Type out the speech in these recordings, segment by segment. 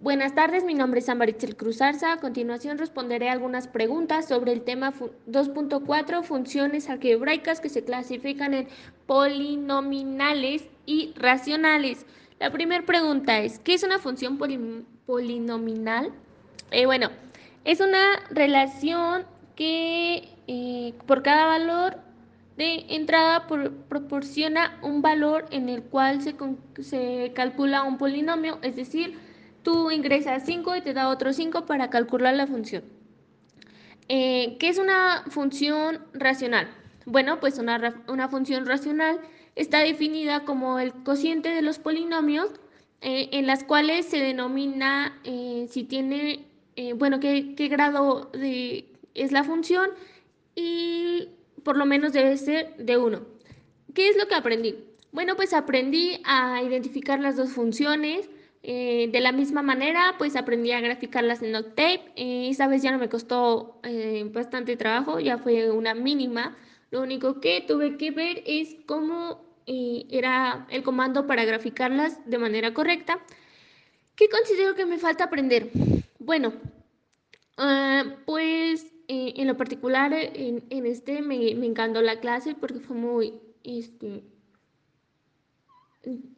Buenas tardes, mi nombre es Amarichel Cruz Arza. A continuación responderé algunas preguntas sobre el tema 2.4, funciones algebraicas que se clasifican en polinominales y racionales. La primera pregunta es, ¿qué es una función polinominal? Eh, bueno, es una relación que eh, por cada valor de entrada proporciona un valor en el cual se, se calcula un polinomio, es decir, tú ingresas 5 y te da otro 5 para calcular la función. Eh, ¿Qué es una función racional? Bueno, pues una, una, función racional está definida como el cociente de los polinomios eh, en las cuales se denomina eh, si tiene, bueno, qué, qué grado de, es la función y por lo menos debe ser de 1. ¿Qué es lo que aprendí? Bueno, pues aprendí a identificar las dos funciones, eh, de la misma manera, pues aprendí a graficarlas en Octave. Eh, esta vez ya no me costó eh, bastante trabajo, ya fue una mínima. Lo único que tuve que ver es cómo era el comando para graficarlas de manera correcta. ¿Qué considero que me falta aprender? Bueno, ah, pues en lo particular en, este me, me, encantó la clase porque fue muy... Este,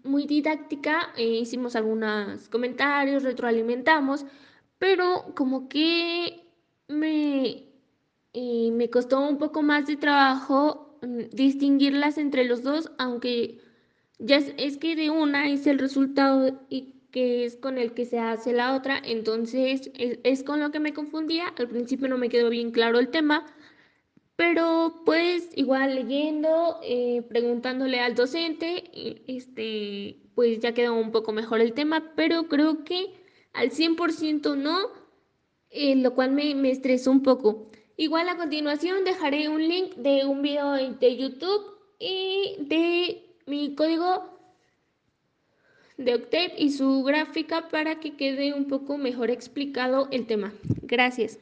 muy didáctica, eh, hicimos algunos comentarios, retroalimentamos, pero como que me, eh, me costó un poco más de trabajo mm, distinguirlas entre los dos, aunque ya es, que de una es el resultado y que es con el que se hace la otra, entonces es, es con lo que me confundía, al principio no me quedó bien claro el tema, pero pues igual leyendo, eh, preguntándole al docente, este, pues ya quedó un poco mejor el tema, pero creo que al 100% no, eh, lo cual me, me estresó un poco. Igual a continuación dejaré un link de un video de YouTube y de mi código de Octave y su gráfica para que quede un poco mejor explicado el tema. Gracias.